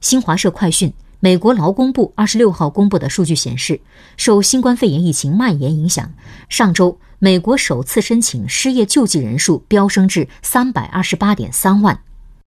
新华社快讯美国劳工部二十六号公布的数据显示受新冠肺炎疫情蔓延影响上周美国首次申请失业救济人数飙升至三百二十八点三万。